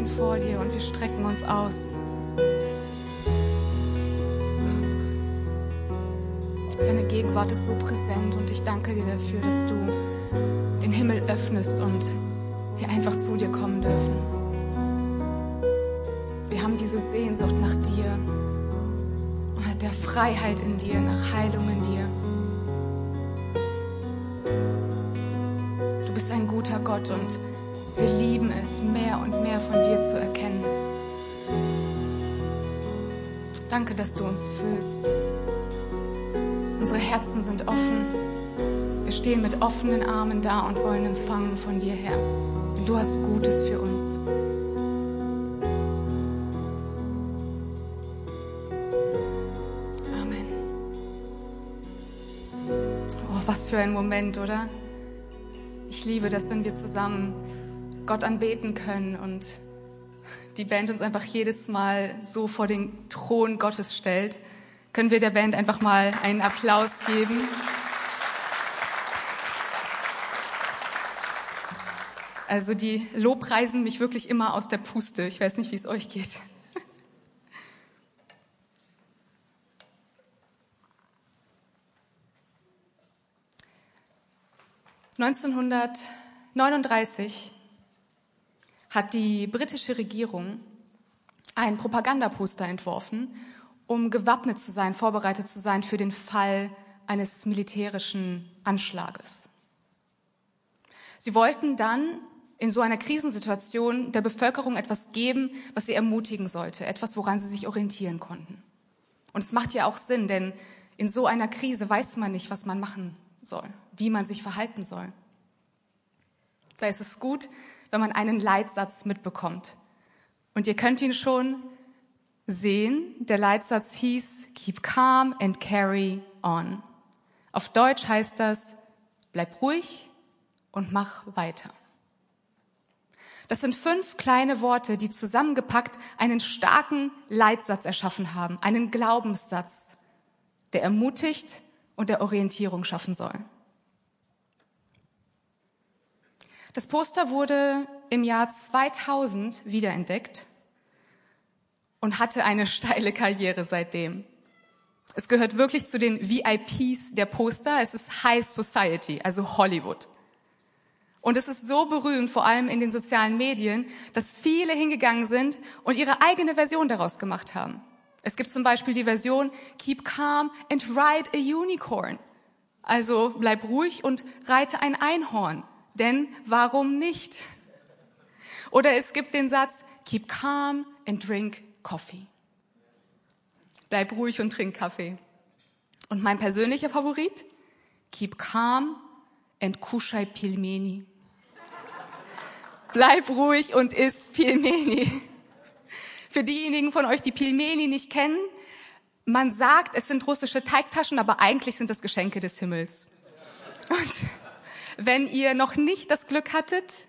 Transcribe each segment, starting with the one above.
stehen vor dir und wir strecken uns aus. Deine Gegenwart ist so präsent und ich danke dir dafür, dass du den Himmel öffnest und wir einfach zu dir kommen dürfen. Wir haben diese Sehnsucht nach dir und nach der Freiheit in dir, nach Heilung in dir. Du bist ein guter Gott und wir lieben es, mehr und mehr von dir zu erkennen. Danke, dass du uns füllst. Unsere Herzen sind offen. Wir stehen mit offenen Armen da und wollen empfangen von dir her. Denn du hast Gutes für uns. Amen. Oh, was für ein Moment, oder? Ich liebe das, wenn wir zusammen Gott anbeten können und die Band uns einfach jedes Mal so vor den Thron Gottes stellt. Können wir der Band einfach mal einen Applaus geben? Also die Lobpreisen mich wirklich immer aus der Puste. Ich weiß nicht, wie es euch geht. 1939 hat die britische Regierung ein Propagandaposter entworfen, um gewappnet zu sein, vorbereitet zu sein für den Fall eines militärischen Anschlages. Sie wollten dann in so einer Krisensituation der Bevölkerung etwas geben, was sie ermutigen sollte, etwas, woran sie sich orientieren konnten. Und es macht ja auch Sinn, denn in so einer Krise weiß man nicht, was man machen soll, wie man sich verhalten soll. Da ist es gut, wenn man einen Leitsatz mitbekommt. Und ihr könnt ihn schon sehen. Der Leitsatz hieß Keep calm and carry on. Auf Deutsch heißt das Bleib ruhig und mach weiter. Das sind fünf kleine Worte, die zusammengepackt einen starken Leitsatz erschaffen haben, einen Glaubenssatz, der ermutigt und der Orientierung schaffen soll. Das Poster wurde im Jahr 2000 wiederentdeckt und hatte eine steile Karriere seitdem. Es gehört wirklich zu den VIPs der Poster. Es ist High Society, also Hollywood. Und es ist so berühmt, vor allem in den sozialen Medien, dass viele hingegangen sind und ihre eigene Version daraus gemacht haben. Es gibt zum Beispiel die Version Keep calm and ride a unicorn. Also bleib ruhig und reite ein Einhorn. Denn warum nicht? Oder es gibt den Satz, keep calm and drink coffee. Bleib ruhig und trink Kaffee. Und mein persönlicher Favorit, keep calm and kushai pilmeni. Bleib ruhig und iss Pilmeni. Für diejenigen von euch, die Pilmeni nicht kennen, man sagt, es sind russische Teigtaschen, aber eigentlich sind das Geschenke des Himmels. Und wenn ihr noch nicht das Glück hattet,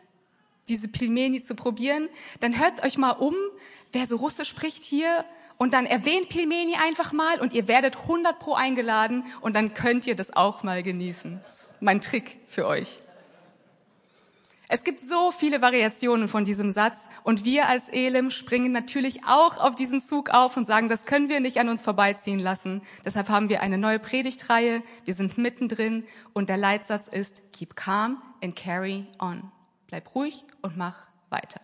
diese Pilmeni zu probieren, dann hört euch mal um, wer so Russisch spricht hier und dann erwähnt Pilmeni einfach mal und ihr werdet 100 pro eingeladen und dann könnt ihr das auch mal genießen. Das ist mein Trick für euch. Es gibt so viele Variationen von diesem Satz und wir als Elim springen natürlich auch auf diesen Zug auf und sagen, das können wir nicht an uns vorbeiziehen lassen. Deshalb haben wir eine neue Predigtreihe. Wir sind mittendrin und der Leitsatz ist Keep calm and carry on. Bleib ruhig und mach weiter.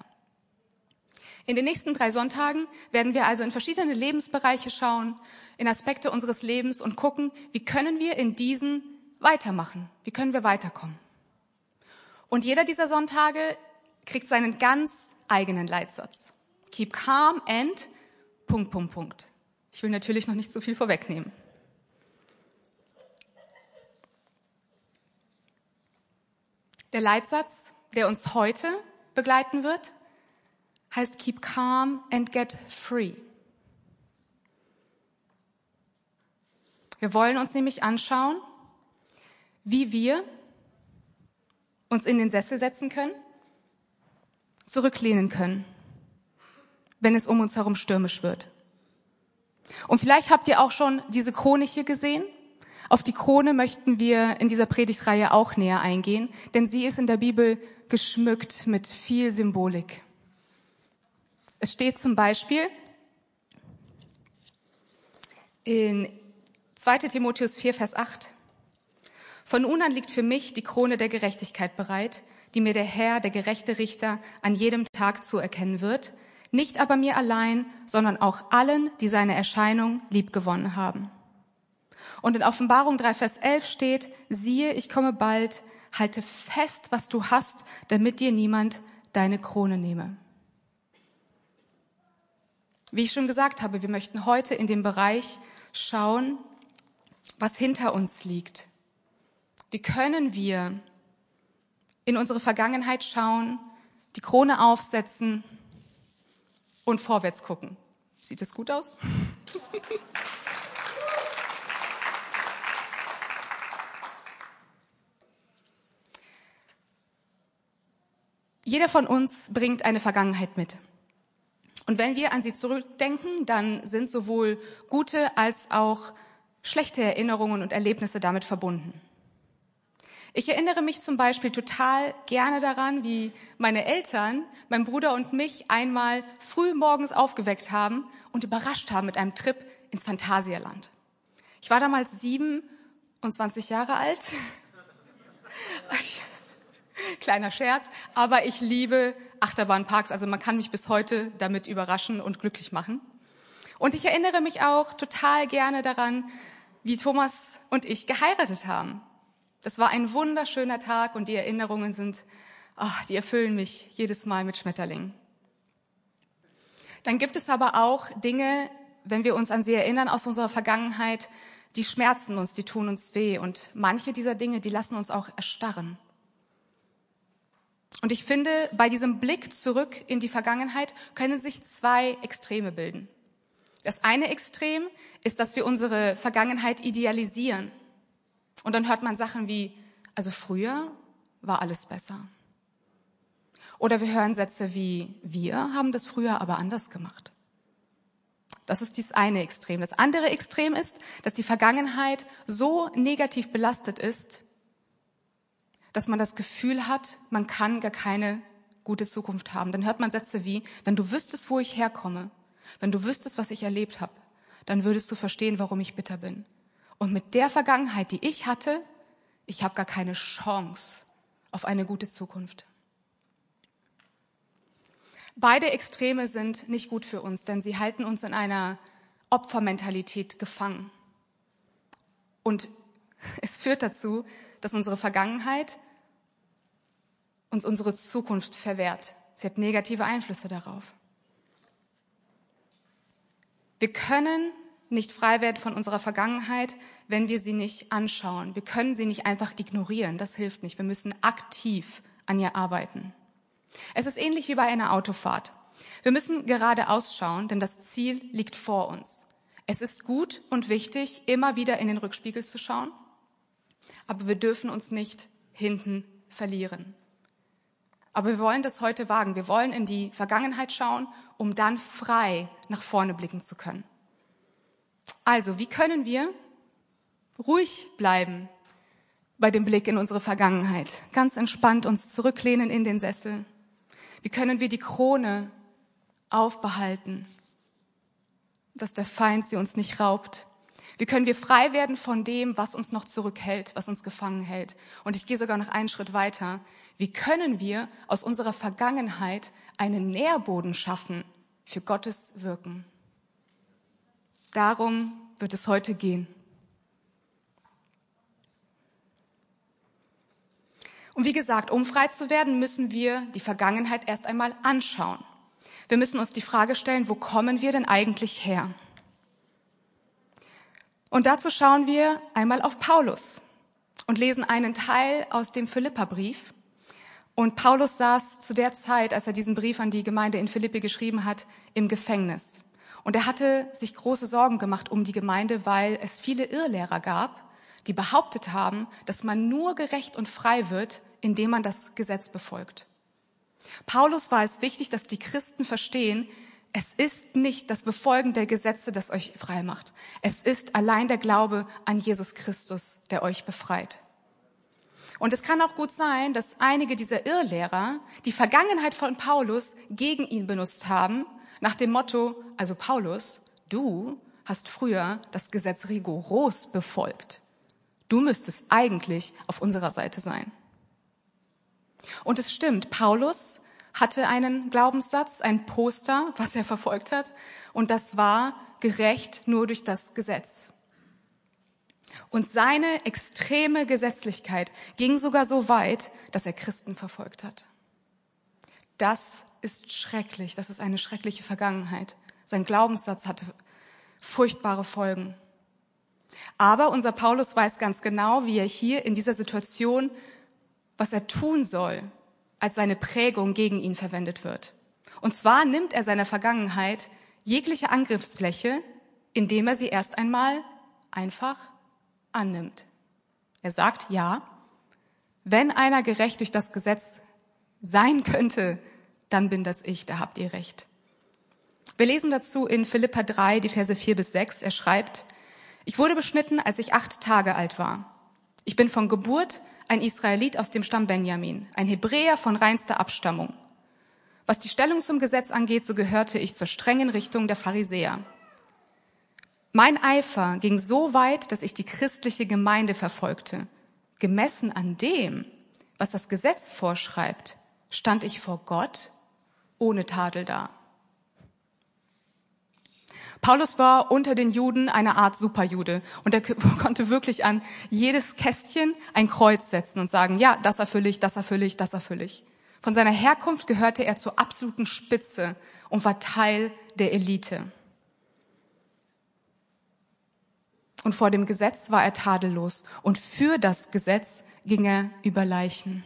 In den nächsten drei Sonntagen werden wir also in verschiedene Lebensbereiche schauen, in Aspekte unseres Lebens und gucken, wie können wir in diesen weitermachen? Wie können wir weiterkommen? Und jeder dieser Sonntage kriegt seinen ganz eigenen Leitsatz. Keep calm and Punkt, Punkt, Punkt. Ich will natürlich noch nicht zu viel vorwegnehmen. Der Leitsatz, der uns heute begleiten wird, heißt Keep calm and get free. Wir wollen uns nämlich anschauen, wie wir uns in den Sessel setzen können, zurücklehnen können, wenn es um uns herum stürmisch wird. Und vielleicht habt ihr auch schon diese Krone hier gesehen. Auf die Krone möchten wir in dieser Predigtreihe auch näher eingehen, denn sie ist in der Bibel geschmückt mit viel Symbolik. Es steht zum Beispiel in 2 Timotheus 4, Vers 8. Von nun an liegt für mich die Krone der Gerechtigkeit bereit, die mir der Herr, der gerechte Richter, an jedem Tag zuerkennen wird, nicht aber mir allein, sondern auch allen, die seine Erscheinung liebgewonnen haben. Und in Offenbarung 3, Vers 11 steht, siehe, ich komme bald, halte fest, was du hast, damit dir niemand deine Krone nehme. Wie ich schon gesagt habe, wir möchten heute in dem Bereich schauen, was hinter uns liegt. Wie können wir in unsere Vergangenheit schauen, die Krone aufsetzen und vorwärts gucken? Sieht es gut aus? Jeder von uns bringt eine Vergangenheit mit. Und wenn wir an sie zurückdenken, dann sind sowohl gute als auch schlechte Erinnerungen und Erlebnisse damit verbunden. Ich erinnere mich zum Beispiel total gerne daran, wie meine Eltern, mein Bruder und mich einmal früh morgens aufgeweckt haben und überrascht haben mit einem Trip ins Phantasialand. Ich war damals sieben und zwanzig Jahre alt. Kleiner Scherz, aber ich liebe Achterbahnparks, also man kann mich bis heute damit überraschen und glücklich machen. Und ich erinnere mich auch total gerne daran, wie Thomas und ich geheiratet haben. Das war ein wunderschöner Tag und die Erinnerungen sind, ach, die erfüllen mich jedes Mal mit Schmetterlingen. Dann gibt es aber auch Dinge, wenn wir uns an sie erinnern aus unserer Vergangenheit, die schmerzen uns, die tun uns weh und manche dieser Dinge, die lassen uns auch erstarren. Und ich finde, bei diesem Blick zurück in die Vergangenheit können sich zwei Extreme bilden. Das eine Extrem ist, dass wir unsere Vergangenheit idealisieren. Und dann hört man Sachen wie, also früher war alles besser. Oder wir hören Sätze wie, wir haben das früher aber anders gemacht. Das ist dies eine Extrem. Das andere Extrem ist, dass die Vergangenheit so negativ belastet ist, dass man das Gefühl hat, man kann gar keine gute Zukunft haben. Dann hört man Sätze wie, wenn du wüsstest, wo ich herkomme, wenn du wüsstest, was ich erlebt habe, dann würdest du verstehen, warum ich bitter bin. Und mit der Vergangenheit, die ich hatte, ich habe gar keine Chance auf eine gute Zukunft. Beide Extreme sind nicht gut für uns, denn sie halten uns in einer Opfermentalität gefangen. Und es führt dazu, dass unsere Vergangenheit uns unsere Zukunft verwehrt. Sie hat negative Einflüsse darauf. Wir können nicht frei werden von unserer Vergangenheit, wenn wir sie nicht anschauen. Wir können sie nicht einfach ignorieren. Das hilft nicht. Wir müssen aktiv an ihr arbeiten. Es ist ähnlich wie bei einer Autofahrt. Wir müssen gerade ausschauen, denn das Ziel liegt vor uns. Es ist gut und wichtig, immer wieder in den Rückspiegel zu schauen, aber wir dürfen uns nicht hinten verlieren. Aber wir wollen das heute wagen. Wir wollen in die Vergangenheit schauen, um dann frei nach vorne blicken zu können. Also, wie können wir ruhig bleiben bei dem Blick in unsere Vergangenheit? Ganz entspannt uns zurücklehnen in den Sessel. Wie können wir die Krone aufbehalten, dass der Feind sie uns nicht raubt? Wie können wir frei werden von dem, was uns noch zurückhält, was uns gefangen hält? Und ich gehe sogar noch einen Schritt weiter. Wie können wir aus unserer Vergangenheit einen Nährboden schaffen für Gottes Wirken? Darum wird es heute gehen. Und wie gesagt, um frei zu werden, müssen wir die Vergangenheit erst einmal anschauen. Wir müssen uns die Frage stellen, wo kommen wir denn eigentlich her? Und dazu schauen wir einmal auf Paulus und lesen einen Teil aus dem Philipperbrief. Und Paulus saß zu der Zeit, als er diesen Brief an die Gemeinde in Philippi geschrieben hat, im Gefängnis. Und er hatte sich große Sorgen gemacht um die Gemeinde, weil es viele Irrlehrer gab, die behauptet haben, dass man nur gerecht und frei wird, indem man das Gesetz befolgt. Paulus war es wichtig, dass die Christen verstehen, es ist nicht das Befolgen der Gesetze, das euch frei macht. Es ist allein der Glaube an Jesus Christus, der euch befreit. Und es kann auch gut sein, dass einige dieser Irrlehrer die Vergangenheit von Paulus gegen ihn benutzt haben, nach dem Motto, also Paulus, du hast früher das Gesetz rigoros befolgt. Du müsstest eigentlich auf unserer Seite sein. Und es stimmt, Paulus hatte einen Glaubenssatz, ein Poster, was er verfolgt hat, und das war gerecht nur durch das Gesetz. Und seine extreme Gesetzlichkeit ging sogar so weit, dass er Christen verfolgt hat. Das ist schrecklich, das ist eine schreckliche Vergangenheit. Sein Glaubenssatz hatte furchtbare Folgen. Aber unser Paulus weiß ganz genau, wie er hier in dieser Situation, was er tun soll, als seine Prägung gegen ihn verwendet wird. Und zwar nimmt er seiner Vergangenheit jegliche Angriffsfläche, indem er sie erst einmal einfach annimmt. Er sagt, ja, wenn einer gerecht durch das Gesetz sein könnte, dann bin das ich, da habt ihr recht. Wir lesen dazu in Philippa 3, die Verse 4 bis 6. Er schreibt, ich wurde beschnitten, als ich acht Tage alt war. Ich bin von Geburt ein Israelit aus dem Stamm Benjamin, ein Hebräer von reinster Abstammung. Was die Stellung zum Gesetz angeht, so gehörte ich zur strengen Richtung der Pharisäer. Mein Eifer ging so weit, dass ich die christliche Gemeinde verfolgte. Gemessen an dem, was das Gesetz vorschreibt, stand ich vor Gott ohne Tadel da. Paulus war unter den Juden eine Art Superjude und er konnte wirklich an jedes Kästchen ein Kreuz setzen und sagen, ja, das erfülle ich, das erfülle ich, das erfülle ich. Von seiner Herkunft gehörte er zur absoluten Spitze und war Teil der Elite. Und vor dem Gesetz war er tadellos und für das Gesetz ging er über Leichen.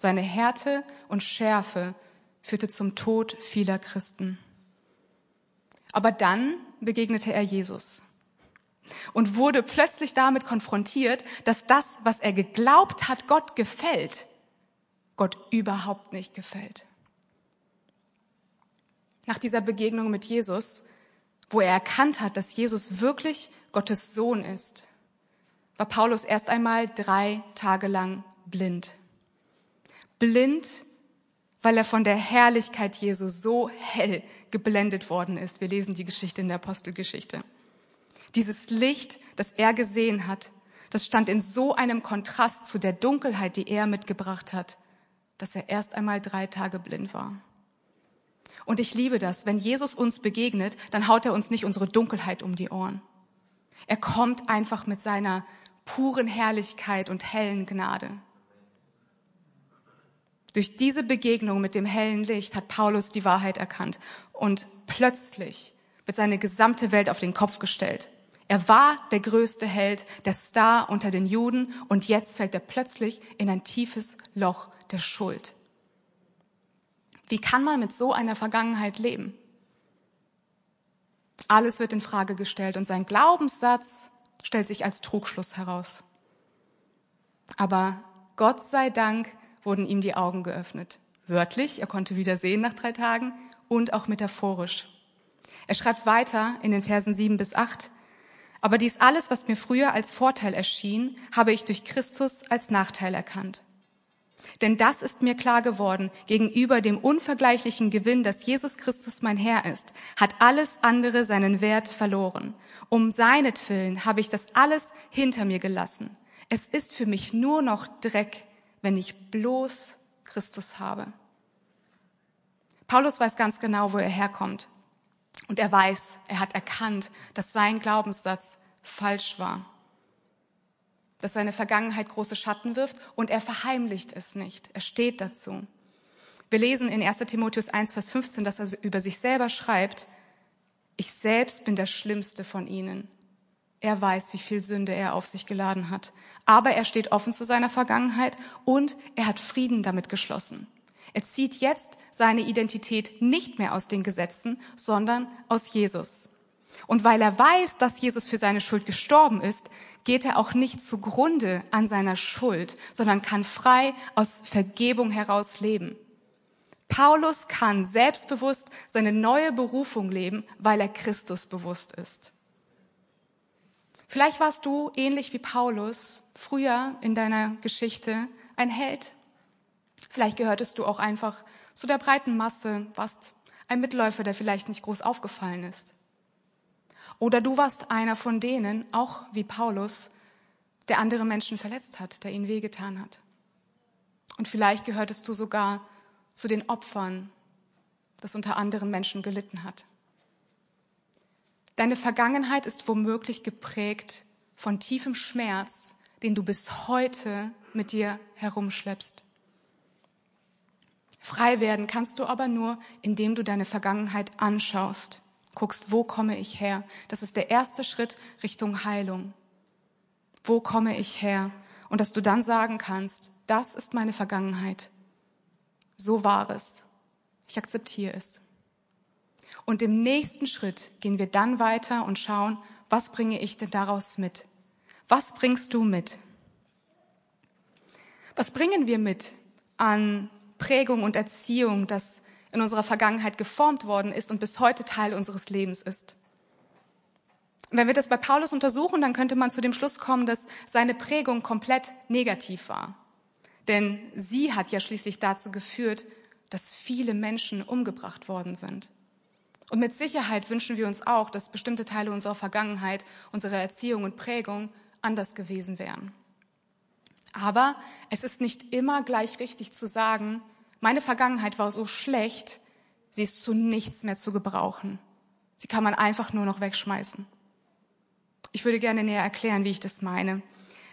Seine Härte und Schärfe führte zum Tod vieler Christen. Aber dann begegnete er Jesus und wurde plötzlich damit konfrontiert, dass das, was er geglaubt hat, Gott gefällt, Gott überhaupt nicht gefällt. Nach dieser Begegnung mit Jesus, wo er erkannt hat, dass Jesus wirklich Gottes Sohn ist, war Paulus erst einmal drei Tage lang blind. Blind weil er von der Herrlichkeit Jesu so hell geblendet worden ist. Wir lesen die Geschichte in der Apostelgeschichte. Dieses Licht, das er gesehen hat, das stand in so einem Kontrast zu der Dunkelheit, die er mitgebracht hat, dass er erst einmal drei Tage blind war. Und ich liebe das. Wenn Jesus uns begegnet, dann haut er uns nicht unsere Dunkelheit um die Ohren. Er kommt einfach mit seiner puren Herrlichkeit und hellen Gnade. Durch diese Begegnung mit dem hellen Licht hat Paulus die Wahrheit erkannt und plötzlich wird seine gesamte Welt auf den Kopf gestellt. Er war der größte Held, der Star unter den Juden und jetzt fällt er plötzlich in ein tiefes Loch der Schuld. Wie kann man mit so einer Vergangenheit leben? Alles wird in Frage gestellt und sein Glaubenssatz stellt sich als Trugschluss heraus. Aber Gott sei Dank wurden ihm die Augen geöffnet. Wörtlich, er konnte wieder sehen nach drei Tagen und auch metaphorisch. Er schreibt weiter in den Versen sieben bis acht. Aber dies alles, was mir früher als Vorteil erschien, habe ich durch Christus als Nachteil erkannt. Denn das ist mir klar geworden, gegenüber dem unvergleichlichen Gewinn, dass Jesus Christus mein Herr ist, hat alles andere seinen Wert verloren. Um seinetwillen habe ich das alles hinter mir gelassen. Es ist für mich nur noch Dreck, wenn ich bloß Christus habe. Paulus weiß ganz genau, wo er herkommt. Und er weiß, er hat erkannt, dass sein Glaubenssatz falsch war. Dass seine Vergangenheit große Schatten wirft und er verheimlicht es nicht. Er steht dazu. Wir lesen in 1 Timotheus 1, Vers 15, dass er über sich selber schreibt, ich selbst bin der Schlimmste von ihnen. Er weiß, wie viel Sünde er auf sich geladen hat. Aber er steht offen zu seiner Vergangenheit und er hat Frieden damit geschlossen. Er zieht jetzt seine Identität nicht mehr aus den Gesetzen, sondern aus Jesus. Und weil er weiß, dass Jesus für seine Schuld gestorben ist, geht er auch nicht zugrunde an seiner Schuld, sondern kann frei aus Vergebung heraus leben. Paulus kann selbstbewusst seine neue Berufung leben, weil er Christus bewusst ist. Vielleicht warst du ähnlich wie Paulus früher in deiner Geschichte ein Held. Vielleicht gehörtest du auch einfach zu der breiten Masse, warst ein Mitläufer, der vielleicht nicht groß aufgefallen ist. Oder du warst einer von denen, auch wie Paulus, der andere Menschen verletzt hat, der ihnen wehgetan hat. Und vielleicht gehörtest du sogar zu den Opfern, das unter anderen Menschen gelitten hat. Deine Vergangenheit ist womöglich geprägt von tiefem Schmerz, den du bis heute mit dir herumschleppst. Frei werden kannst du aber nur, indem du deine Vergangenheit anschaust, guckst, wo komme ich her? Das ist der erste Schritt Richtung Heilung. Wo komme ich her? Und dass du dann sagen kannst, das ist meine Vergangenheit. So war es. Ich akzeptiere es. Und im nächsten Schritt gehen wir dann weiter und schauen, was bringe ich denn daraus mit? Was bringst du mit? Was bringen wir mit an Prägung und Erziehung, das in unserer Vergangenheit geformt worden ist und bis heute Teil unseres Lebens ist? Wenn wir das bei Paulus untersuchen, dann könnte man zu dem Schluss kommen, dass seine Prägung komplett negativ war. Denn sie hat ja schließlich dazu geführt, dass viele Menschen umgebracht worden sind. Und mit Sicherheit wünschen wir uns auch, dass bestimmte Teile unserer Vergangenheit, unserer Erziehung und Prägung anders gewesen wären. Aber es ist nicht immer gleich richtig zu sagen, meine Vergangenheit war so schlecht, sie ist zu nichts mehr zu gebrauchen. Sie kann man einfach nur noch wegschmeißen. Ich würde gerne näher erklären, wie ich das meine.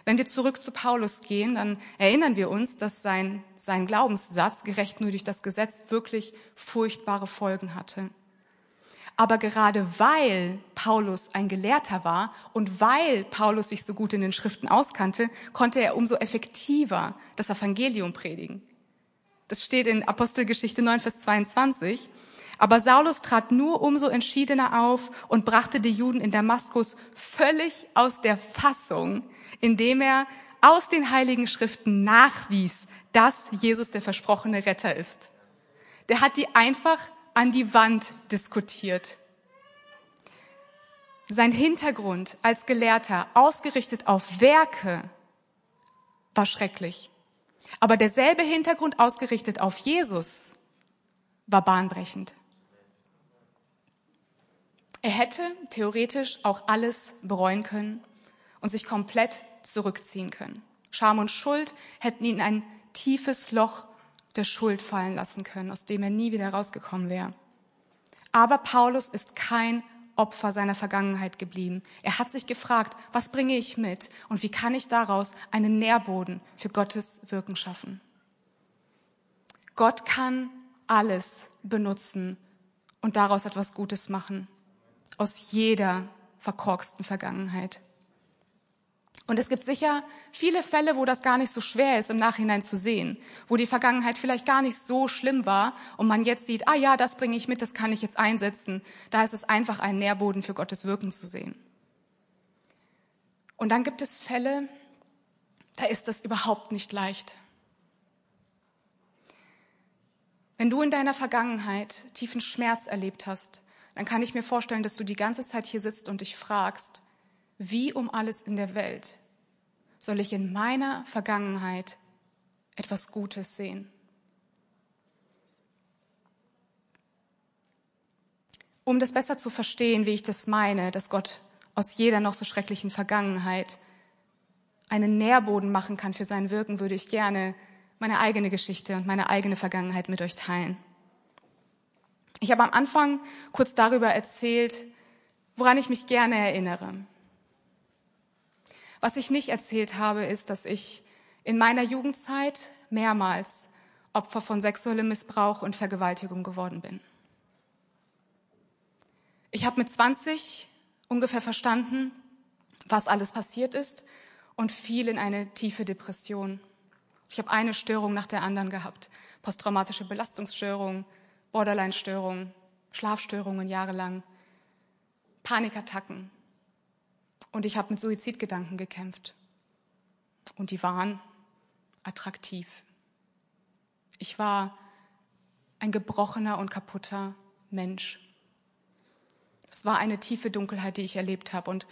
Wenn wir zurück zu Paulus gehen, dann erinnern wir uns, dass sein, sein Glaubenssatz, gerecht nur durch das Gesetz, wirklich furchtbare Folgen hatte. Aber gerade weil Paulus ein Gelehrter war und weil Paulus sich so gut in den Schriften auskannte, konnte er umso effektiver das Evangelium predigen. Das steht in Apostelgeschichte 9, Vers 22. Aber Saulus trat nur umso entschiedener auf und brachte die Juden in Damaskus völlig aus der Fassung, indem er aus den heiligen Schriften nachwies, dass Jesus der versprochene Retter ist. Der hat die einfach an die Wand diskutiert. Sein Hintergrund als Gelehrter, ausgerichtet auf Werke, war schrecklich. Aber derselbe Hintergrund ausgerichtet auf Jesus war bahnbrechend. Er hätte theoretisch auch alles bereuen können und sich komplett zurückziehen können. Scham und Schuld hätten ihn in ein tiefes Loch der Schuld fallen lassen können, aus dem er nie wieder rausgekommen wäre. Aber Paulus ist kein Opfer seiner Vergangenheit geblieben. Er hat sich gefragt, was bringe ich mit und wie kann ich daraus einen Nährboden für Gottes Wirken schaffen. Gott kann alles benutzen und daraus etwas Gutes machen. Aus jeder verkorksten Vergangenheit. Und es gibt sicher viele Fälle, wo das gar nicht so schwer ist, im Nachhinein zu sehen, wo die Vergangenheit vielleicht gar nicht so schlimm war und man jetzt sieht, ah ja, das bringe ich mit, das kann ich jetzt einsetzen. Da ist es einfach ein Nährboden für Gottes Wirken zu sehen. Und dann gibt es Fälle, da ist das überhaupt nicht leicht. Wenn du in deiner Vergangenheit tiefen Schmerz erlebt hast, dann kann ich mir vorstellen, dass du die ganze Zeit hier sitzt und dich fragst, wie um alles in der Welt soll ich in meiner Vergangenheit etwas Gutes sehen? Um das besser zu verstehen, wie ich das meine, dass Gott aus jeder noch so schrecklichen Vergangenheit einen Nährboden machen kann für sein Wirken, würde ich gerne meine eigene Geschichte und meine eigene Vergangenheit mit euch teilen. Ich habe am Anfang kurz darüber erzählt, woran ich mich gerne erinnere. Was ich nicht erzählt habe, ist, dass ich in meiner Jugendzeit mehrmals Opfer von sexuellem Missbrauch und Vergewaltigung geworden bin. Ich habe mit 20 ungefähr verstanden, was alles passiert ist und fiel in eine tiefe Depression. Ich habe eine Störung nach der anderen gehabt. Posttraumatische Belastungsstörung, Borderline-Störung, Schlafstörungen jahrelang, Panikattacken, und ich habe mit Suizidgedanken gekämpft. Und die waren attraktiv. Ich war ein gebrochener und kaputter Mensch. Es war eine tiefe Dunkelheit, die ich erlebt habe. Und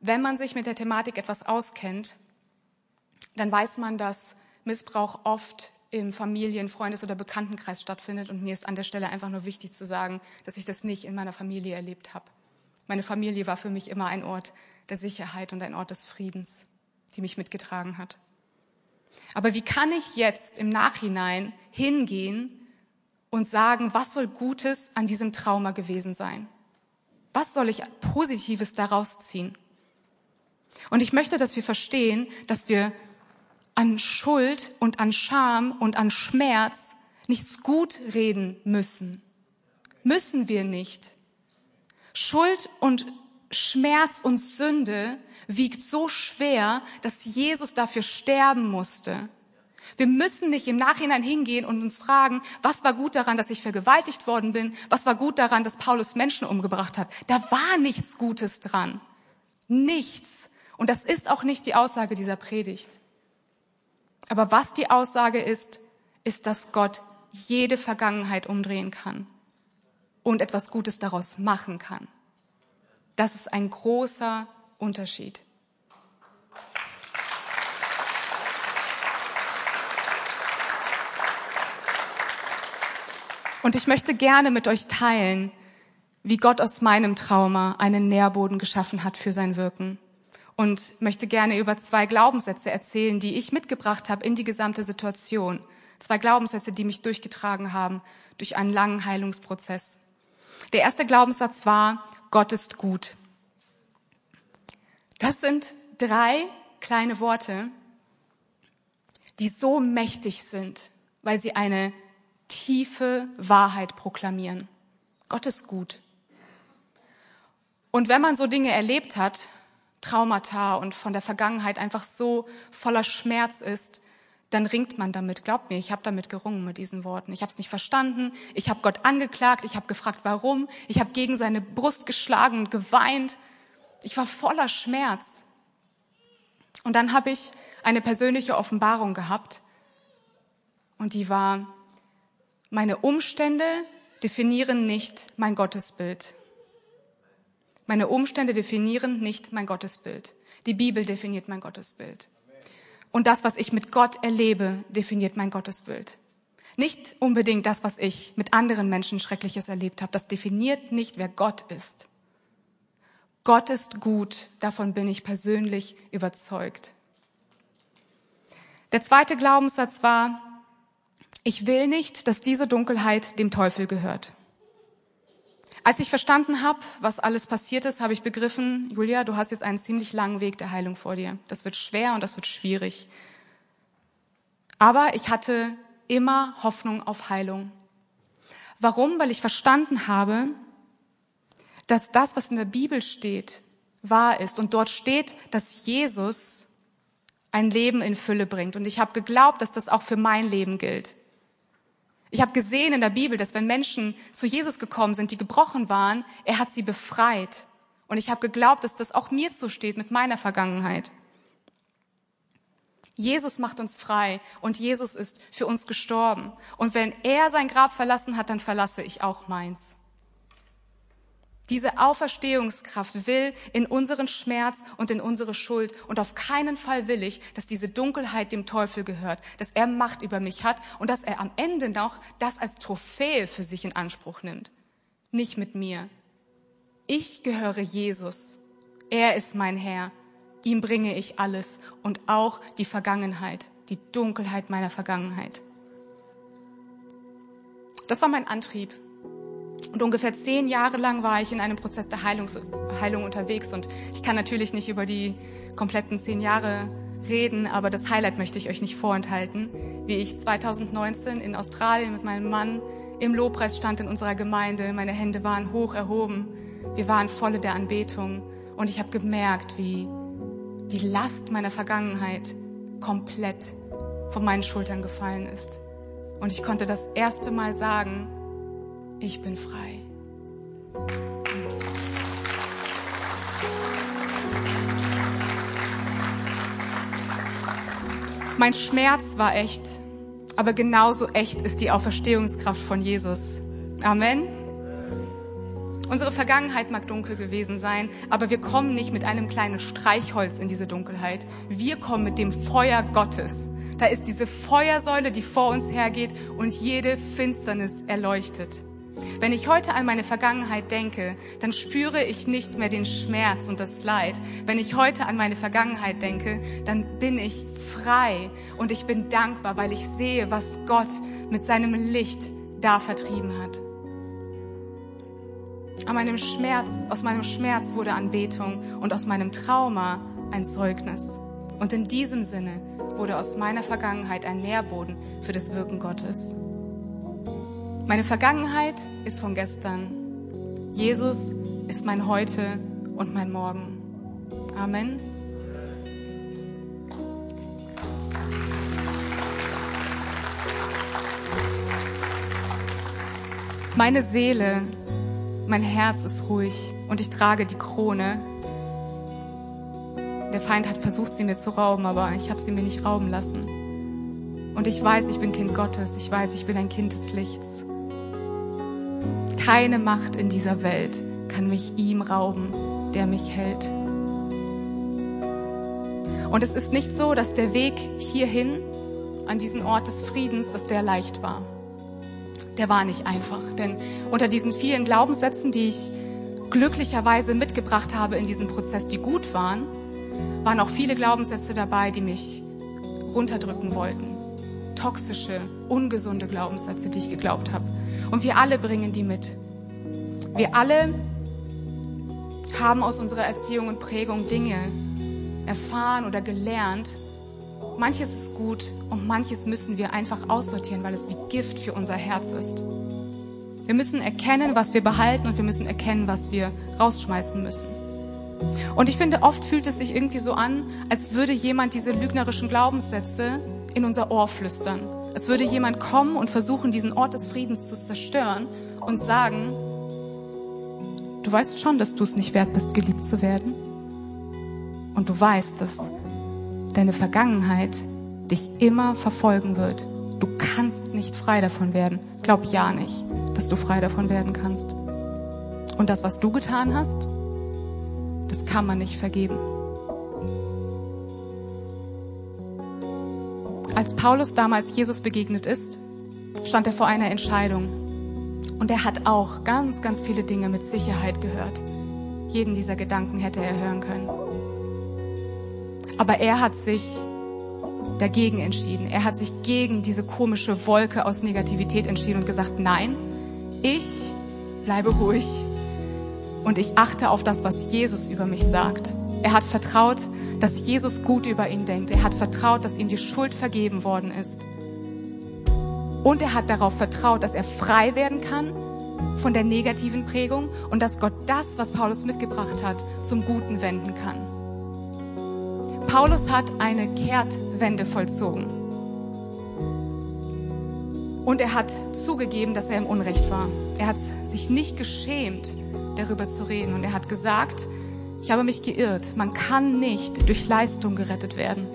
wenn man sich mit der Thematik etwas auskennt, dann weiß man, dass Missbrauch oft im Familien-, Freundes- oder Bekanntenkreis stattfindet. Und mir ist an der Stelle einfach nur wichtig zu sagen, dass ich das nicht in meiner Familie erlebt habe. Meine Familie war für mich immer ein Ort der Sicherheit und ein Ort des Friedens, die mich mitgetragen hat. Aber wie kann ich jetzt im Nachhinein hingehen und sagen, was soll Gutes an diesem Trauma gewesen sein? Was soll ich Positives daraus ziehen? Und ich möchte, dass wir verstehen, dass wir an Schuld und an Scham und an Schmerz nichts gut reden müssen. Müssen wir nicht. Schuld und Schmerz und Sünde wiegt so schwer, dass Jesus dafür sterben musste. Wir müssen nicht im Nachhinein hingehen und uns fragen, was war gut daran, dass ich vergewaltigt worden bin? Was war gut daran, dass Paulus Menschen umgebracht hat? Da war nichts Gutes dran. Nichts. Und das ist auch nicht die Aussage dieser Predigt. Aber was die Aussage ist, ist, dass Gott jede Vergangenheit umdrehen kann und etwas Gutes daraus machen kann. Das ist ein großer Unterschied. Und ich möchte gerne mit euch teilen, wie Gott aus meinem Trauma einen Nährboden geschaffen hat für sein Wirken. Und möchte gerne über zwei Glaubenssätze erzählen, die ich mitgebracht habe in die gesamte Situation. Zwei Glaubenssätze, die mich durchgetragen haben durch einen langen Heilungsprozess. Der erste Glaubenssatz war, Gott ist gut. Das sind drei kleine Worte, die so mächtig sind, weil sie eine tiefe Wahrheit proklamieren. Gott ist gut. Und wenn man so Dinge erlebt hat, Traumata und von der Vergangenheit einfach so voller Schmerz ist, dann ringt man damit. Glaubt mir, ich habe damit gerungen mit diesen Worten. Ich habe es nicht verstanden. Ich habe Gott angeklagt. Ich habe gefragt, warum. Ich habe gegen seine Brust geschlagen und geweint. Ich war voller Schmerz. Und dann habe ich eine persönliche Offenbarung gehabt. Und die war, meine Umstände definieren nicht mein Gottesbild. Meine Umstände definieren nicht mein Gottesbild. Die Bibel definiert mein Gottesbild. Und das, was ich mit Gott erlebe, definiert mein Gottesbild. Nicht unbedingt das, was ich mit anderen Menschen Schreckliches erlebt habe. Das definiert nicht, wer Gott ist. Gott ist gut, davon bin ich persönlich überzeugt. Der zweite Glaubenssatz war, ich will nicht, dass diese Dunkelheit dem Teufel gehört. Als ich verstanden habe, was alles passiert ist, habe ich begriffen, Julia, du hast jetzt einen ziemlich langen Weg der Heilung vor dir. Das wird schwer und das wird schwierig. Aber ich hatte immer Hoffnung auf Heilung. Warum? Weil ich verstanden habe, dass das, was in der Bibel steht, wahr ist. Und dort steht, dass Jesus ein Leben in Fülle bringt. Und ich habe geglaubt, dass das auch für mein Leben gilt. Ich habe gesehen in der Bibel, dass wenn Menschen zu Jesus gekommen sind, die gebrochen waren, er hat sie befreit. Und ich habe geglaubt, dass das auch mir zusteht mit meiner Vergangenheit. Jesus macht uns frei und Jesus ist für uns gestorben. Und wenn er sein Grab verlassen hat, dann verlasse ich auch meins. Diese Auferstehungskraft will in unseren Schmerz und in unsere Schuld. Und auf keinen Fall will ich, dass diese Dunkelheit dem Teufel gehört, dass er Macht über mich hat und dass er am Ende noch das als Trophäe für sich in Anspruch nimmt. Nicht mit mir. Ich gehöre Jesus. Er ist mein Herr. Ihm bringe ich alles und auch die Vergangenheit, die Dunkelheit meiner Vergangenheit. Das war mein Antrieb. Und ungefähr zehn Jahre lang war ich in einem Prozess der Heilung, Heilung unterwegs. Und ich kann natürlich nicht über die kompletten zehn Jahre reden, aber das Highlight möchte ich euch nicht vorenthalten. Wie ich 2019 in Australien mit meinem Mann im Lobpreis stand in unserer Gemeinde. Meine Hände waren hoch erhoben. Wir waren volle der Anbetung. Und ich habe gemerkt, wie die Last meiner Vergangenheit komplett von meinen Schultern gefallen ist. Und ich konnte das erste Mal sagen, ich bin frei. Mein Schmerz war echt, aber genauso echt ist die Auferstehungskraft von Jesus. Amen. Unsere Vergangenheit mag dunkel gewesen sein, aber wir kommen nicht mit einem kleinen Streichholz in diese Dunkelheit. Wir kommen mit dem Feuer Gottes. Da ist diese Feuersäule, die vor uns hergeht und jede Finsternis erleuchtet. Wenn ich heute an meine Vergangenheit denke, dann spüre ich nicht mehr den Schmerz und das Leid. Wenn ich heute an meine Vergangenheit denke, dann bin ich frei und ich bin dankbar, weil ich sehe, was Gott mit seinem Licht da vertrieben hat. An meinem Schmerz, aus meinem Schmerz wurde Anbetung und aus meinem Trauma ein Zeugnis. Und in diesem Sinne wurde aus meiner Vergangenheit ein Nährboden für das Wirken Gottes. Meine Vergangenheit ist von gestern. Jesus ist mein Heute und mein Morgen. Amen. Meine Seele, mein Herz ist ruhig und ich trage die Krone. Der Feind hat versucht, sie mir zu rauben, aber ich habe sie mir nicht rauben lassen. Und ich weiß, ich bin Kind Gottes. Ich weiß, ich bin ein Kind des Lichts. Keine Macht in dieser Welt kann mich ihm rauben, der mich hält. Und es ist nicht so, dass der Weg hierhin, an diesen Ort des Friedens, dass der leicht war. Der war nicht einfach, denn unter diesen vielen Glaubenssätzen, die ich glücklicherweise mitgebracht habe in diesem Prozess, die gut waren, waren auch viele Glaubenssätze dabei, die mich runterdrücken wollten. Toxische, ungesunde Glaubenssätze, die ich geglaubt habe. Und wir alle bringen die mit. Wir alle haben aus unserer Erziehung und Prägung Dinge erfahren oder gelernt. Manches ist gut und manches müssen wir einfach aussortieren, weil es wie Gift für unser Herz ist. Wir müssen erkennen, was wir behalten und wir müssen erkennen, was wir rausschmeißen müssen. Und ich finde, oft fühlt es sich irgendwie so an, als würde jemand diese lügnerischen Glaubenssätze in unser Ohr flüstern. Als würde jemand kommen und versuchen, diesen Ort des Friedens zu zerstören und sagen, du weißt schon, dass du es nicht wert bist, geliebt zu werden. Und du weißt, dass deine Vergangenheit dich immer verfolgen wird. Du kannst nicht frei davon werden. Glaub ja nicht, dass du frei davon werden kannst. Und das, was du getan hast, das kann man nicht vergeben. Als Paulus damals Jesus begegnet ist, stand er vor einer Entscheidung. Und er hat auch ganz, ganz viele Dinge mit Sicherheit gehört. Jeden dieser Gedanken hätte er hören können. Aber er hat sich dagegen entschieden. Er hat sich gegen diese komische Wolke aus Negativität entschieden und gesagt, nein, ich bleibe ruhig und ich achte auf das, was Jesus über mich sagt. Er hat vertraut, dass Jesus gut über ihn denkt. Er hat vertraut, dass ihm die Schuld vergeben worden ist. Und er hat darauf vertraut, dass er frei werden kann von der negativen Prägung und dass Gott das, was Paulus mitgebracht hat, zum Guten wenden kann. Paulus hat eine Kehrtwende vollzogen. Und er hat zugegeben, dass er im Unrecht war. Er hat sich nicht geschämt, darüber zu reden. Und er hat gesagt, ich habe mich geirrt. Man kann nicht durch Leistung gerettet werden.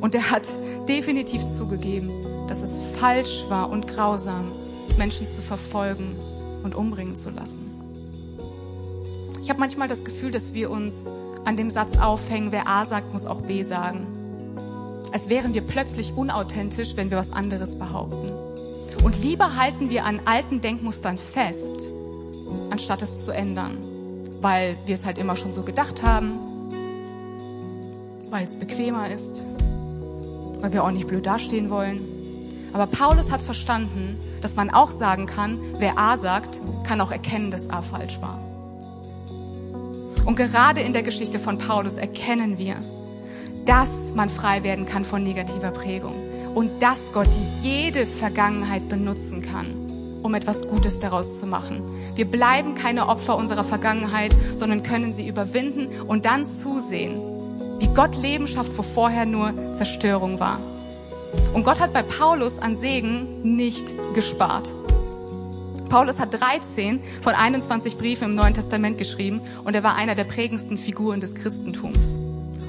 Und er hat definitiv zugegeben, dass es falsch war und grausam, Menschen zu verfolgen und umbringen zu lassen. Ich habe manchmal das Gefühl, dass wir uns an dem Satz aufhängen, wer A sagt, muss auch B sagen. Als wären wir plötzlich unauthentisch, wenn wir was anderes behaupten. Und lieber halten wir an alten Denkmustern fest, anstatt es zu ändern weil wir es halt immer schon so gedacht haben, weil es bequemer ist, weil wir auch nicht blöd dastehen wollen. Aber Paulus hat verstanden, dass man auch sagen kann, wer A sagt, kann auch erkennen, dass A falsch war. Und gerade in der Geschichte von Paulus erkennen wir, dass man frei werden kann von negativer Prägung und dass Gott jede Vergangenheit benutzen kann um etwas Gutes daraus zu machen. Wir bleiben keine Opfer unserer Vergangenheit, sondern können sie überwinden und dann zusehen, wie Gott Leben schafft, wo vorher nur Zerstörung war. Und Gott hat bei Paulus an Segen nicht gespart. Paulus hat 13 von 21 Briefen im Neuen Testament geschrieben und er war einer der prägendsten Figuren des Christentums.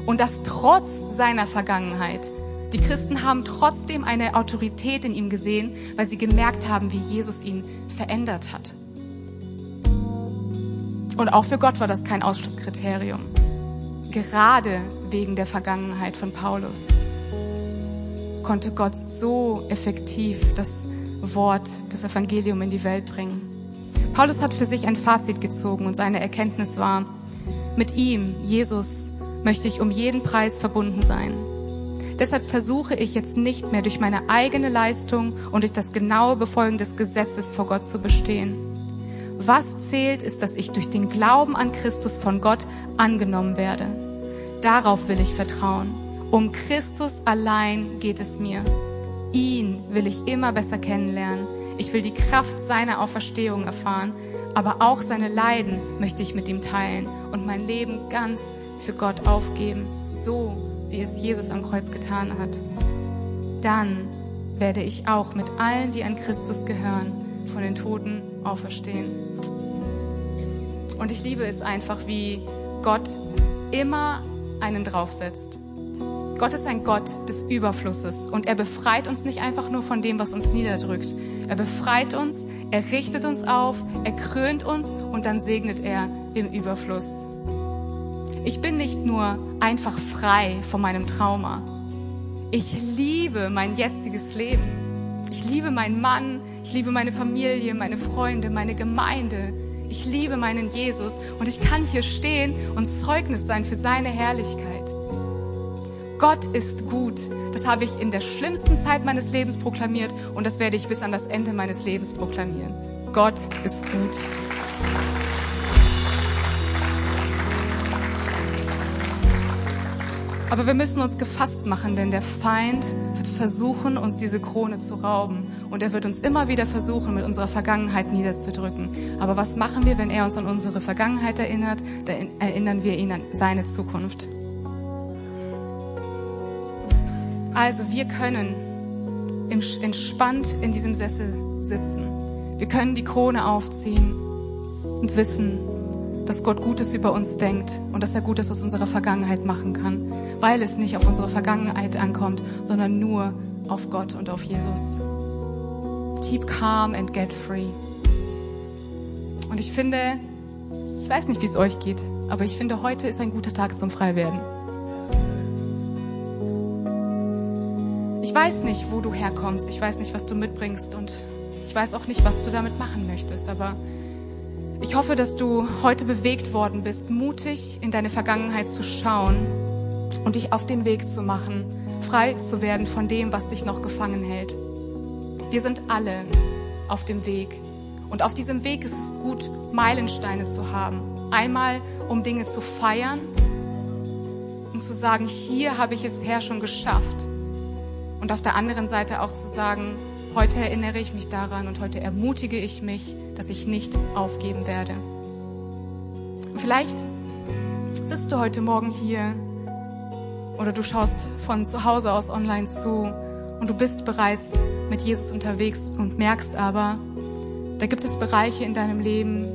Und das trotz seiner Vergangenheit, die Christen haben trotzdem eine Autorität in ihm gesehen, weil sie gemerkt haben, wie Jesus ihn verändert hat. Und auch für Gott war das kein Ausschlusskriterium. Gerade wegen der Vergangenheit von Paulus konnte Gott so effektiv das Wort, das Evangelium in die Welt bringen. Paulus hat für sich ein Fazit gezogen und seine Erkenntnis war, mit ihm, Jesus, möchte ich um jeden Preis verbunden sein. Deshalb versuche ich jetzt nicht mehr durch meine eigene Leistung und durch das genaue Befolgen des Gesetzes vor Gott zu bestehen. Was zählt, ist, dass ich durch den Glauben an Christus von Gott angenommen werde. Darauf will ich vertrauen. Um Christus allein geht es mir. Ihn will ich immer besser kennenlernen. Ich will die Kraft seiner Auferstehung erfahren, aber auch seine Leiden möchte ich mit ihm teilen und mein Leben ganz für Gott aufgeben, so wie es Jesus am Kreuz getan hat. Dann werde ich auch mit allen, die an Christus gehören, von den Toten auferstehen. Und ich liebe es einfach, wie Gott immer einen draufsetzt. Gott ist ein Gott des Überflusses und er befreit uns nicht einfach nur von dem, was uns niederdrückt. Er befreit uns, er richtet uns auf, er krönt uns und dann segnet er im Überfluss. Ich bin nicht nur einfach frei von meinem Trauma. Ich liebe mein jetziges Leben. Ich liebe meinen Mann, ich liebe meine Familie, meine Freunde, meine Gemeinde. Ich liebe meinen Jesus und ich kann hier stehen und Zeugnis sein für seine Herrlichkeit. Gott ist gut. Das habe ich in der schlimmsten Zeit meines Lebens proklamiert und das werde ich bis an das Ende meines Lebens proklamieren. Gott ist gut. Aber wir müssen uns gefasst machen, denn der Feind wird versuchen, uns diese Krone zu rauben. Und er wird uns immer wieder versuchen, mit unserer Vergangenheit niederzudrücken. Aber was machen wir, wenn er uns an unsere Vergangenheit erinnert? Da erinnern wir ihn an seine Zukunft. Also wir können entspannt in diesem Sessel sitzen. Wir können die Krone aufziehen und wissen, dass Gott Gutes über uns denkt und dass er Gutes aus unserer Vergangenheit machen kann, weil es nicht auf unsere Vergangenheit ankommt, sondern nur auf Gott und auf Jesus. Keep calm and get free. Und ich finde, ich weiß nicht, wie es euch geht, aber ich finde, heute ist ein guter Tag zum Freiwerden. Ich weiß nicht, wo du herkommst. Ich weiß nicht, was du mitbringst. Und ich weiß auch nicht, was du damit machen möchtest. Aber ich hoffe, dass du heute bewegt worden bist, mutig in deine Vergangenheit zu schauen und dich auf den Weg zu machen, frei zu werden von dem, was dich noch gefangen hält. Wir sind alle auf dem Weg. Und auf diesem Weg ist es gut, Meilensteine zu haben. Einmal, um Dinge zu feiern, um zu sagen, hier habe ich es her schon geschafft. Und auf der anderen Seite auch zu sagen, heute erinnere ich mich daran und heute ermutige ich mich, dass ich nicht aufgeben werde. Vielleicht sitzt du heute Morgen hier oder du schaust von zu Hause aus online zu und du bist bereits mit Jesus unterwegs und merkst aber, da gibt es Bereiche in deinem Leben,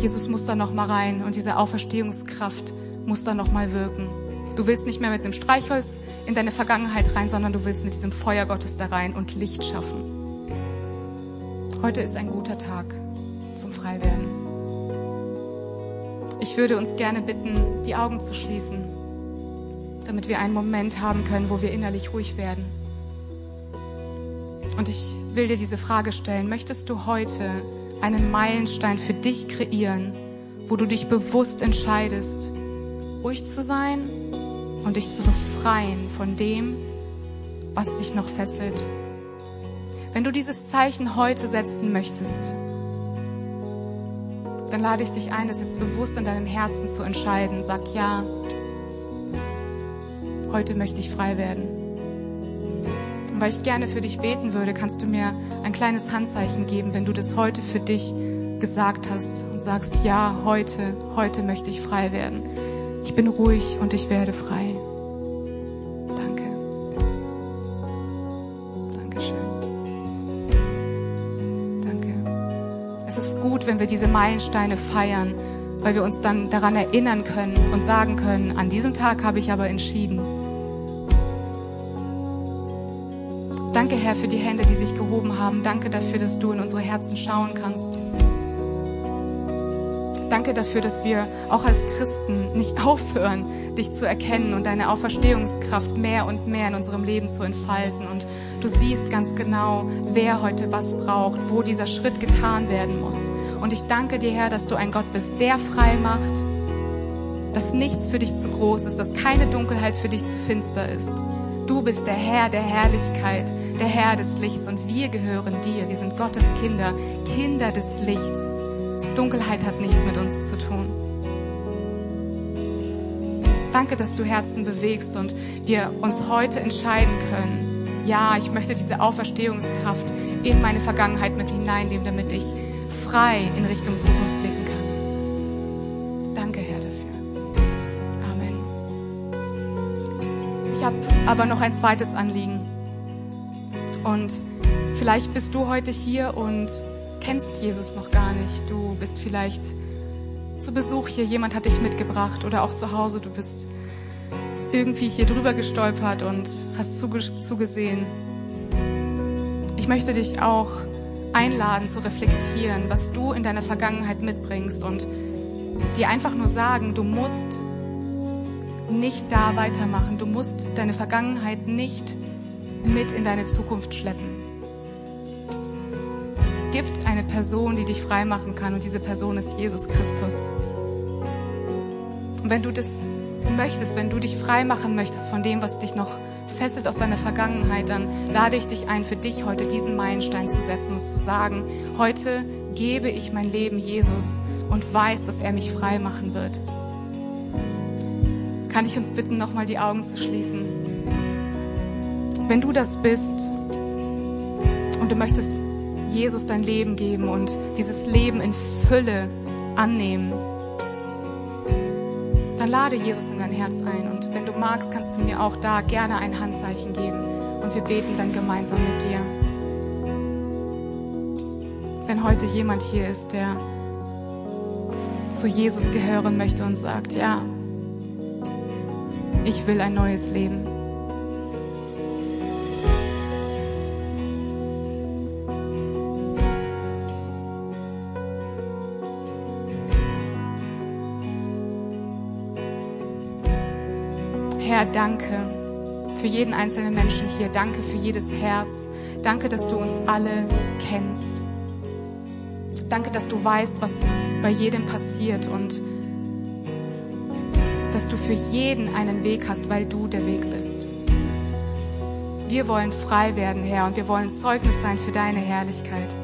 Jesus muss da noch mal rein und diese Auferstehungskraft muss da noch mal wirken. Du willst nicht mehr mit einem Streichholz in deine Vergangenheit rein, sondern du willst mit diesem Feuer Gottes da rein und Licht schaffen. Heute ist ein guter Tag zum Freiwerden. Ich würde uns gerne bitten, die Augen zu schließen, damit wir einen Moment haben können, wo wir innerlich ruhig werden. Und ich will dir diese Frage stellen. Möchtest du heute einen Meilenstein für dich kreieren, wo du dich bewusst entscheidest, ruhig zu sein und dich zu befreien von dem, was dich noch fesselt. Wenn du dieses Zeichen heute setzen möchtest, dann lade ich dich ein, es jetzt bewusst in deinem Herzen zu entscheiden. Sag ja, heute möchte ich frei werden. Und weil ich gerne für dich beten würde, kannst du mir ein kleines Handzeichen geben, wenn du das heute für dich gesagt hast und sagst, ja, heute, heute möchte ich frei werden. Ich bin ruhig und ich werde frei. Gut, wenn wir diese Meilensteine feiern, weil wir uns dann daran erinnern können und sagen können, an diesem Tag habe ich aber entschieden. Danke, Herr, für die Hände, die sich gehoben haben. Danke dafür, dass du in unsere Herzen schauen kannst. Danke dafür, dass wir auch als Christen nicht aufhören, dich zu erkennen und deine Auferstehungskraft mehr und mehr in unserem Leben zu entfalten. Und du siehst ganz genau, wer heute was braucht, wo dieser Schritt getan werden muss. Und ich danke dir, Herr, dass du ein Gott bist, der frei macht, dass nichts für dich zu groß ist, dass keine Dunkelheit für dich zu finster ist. Du bist der Herr der Herrlichkeit, der Herr des Lichts und wir gehören dir. Wir sind Gottes Kinder, Kinder des Lichts. Dunkelheit hat nichts mit uns zu tun. Danke, dass du Herzen bewegst und wir uns heute entscheiden können. Ja, ich möchte diese Auferstehungskraft in meine Vergangenheit mit hineinnehmen, damit ich frei in Richtung Zukunft blicken kann. Danke, Herr, dafür. Amen. Ich habe aber noch ein zweites Anliegen. Und vielleicht bist du heute hier und kennst Jesus noch gar nicht. Du bist vielleicht zu Besuch hier, jemand hat dich mitgebracht oder auch zu Hause, du bist irgendwie hier drüber gestolpert und hast zugesehen. Ich möchte dich auch einladen zu reflektieren, was du in deiner Vergangenheit mitbringst und dir einfach nur sagen, du musst nicht da weitermachen, du musst deine Vergangenheit nicht mit in deine Zukunft schleppen gibt eine Person, die dich frei machen kann und diese Person ist Jesus Christus. Und wenn du das möchtest, wenn du dich frei machen möchtest von dem, was dich noch fesselt aus deiner Vergangenheit, dann lade ich dich ein, für dich heute diesen Meilenstein zu setzen und zu sagen, heute gebe ich mein Leben Jesus und weiß, dass er mich frei machen wird. Kann ich uns bitten, nochmal die Augen zu schließen? Wenn du das bist und du möchtest Jesus dein Leben geben und dieses Leben in Fülle annehmen, dann lade Jesus in dein Herz ein. Und wenn du magst, kannst du mir auch da gerne ein Handzeichen geben und wir beten dann gemeinsam mit dir. Wenn heute jemand hier ist, der zu Jesus gehören möchte und sagt, ja, ich will ein neues Leben. Herr, danke für jeden einzelnen Menschen hier. Danke für jedes Herz. Danke, dass du uns alle kennst. Danke, dass du weißt, was bei jedem passiert und dass du für jeden einen Weg hast, weil du der Weg bist. Wir wollen frei werden, Herr, und wir wollen Zeugnis sein für deine Herrlichkeit.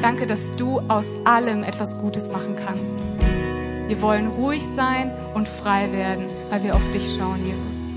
Danke, dass du aus allem etwas Gutes machen kannst. Wir wollen ruhig sein und frei werden, weil wir auf dich schauen, Jesus.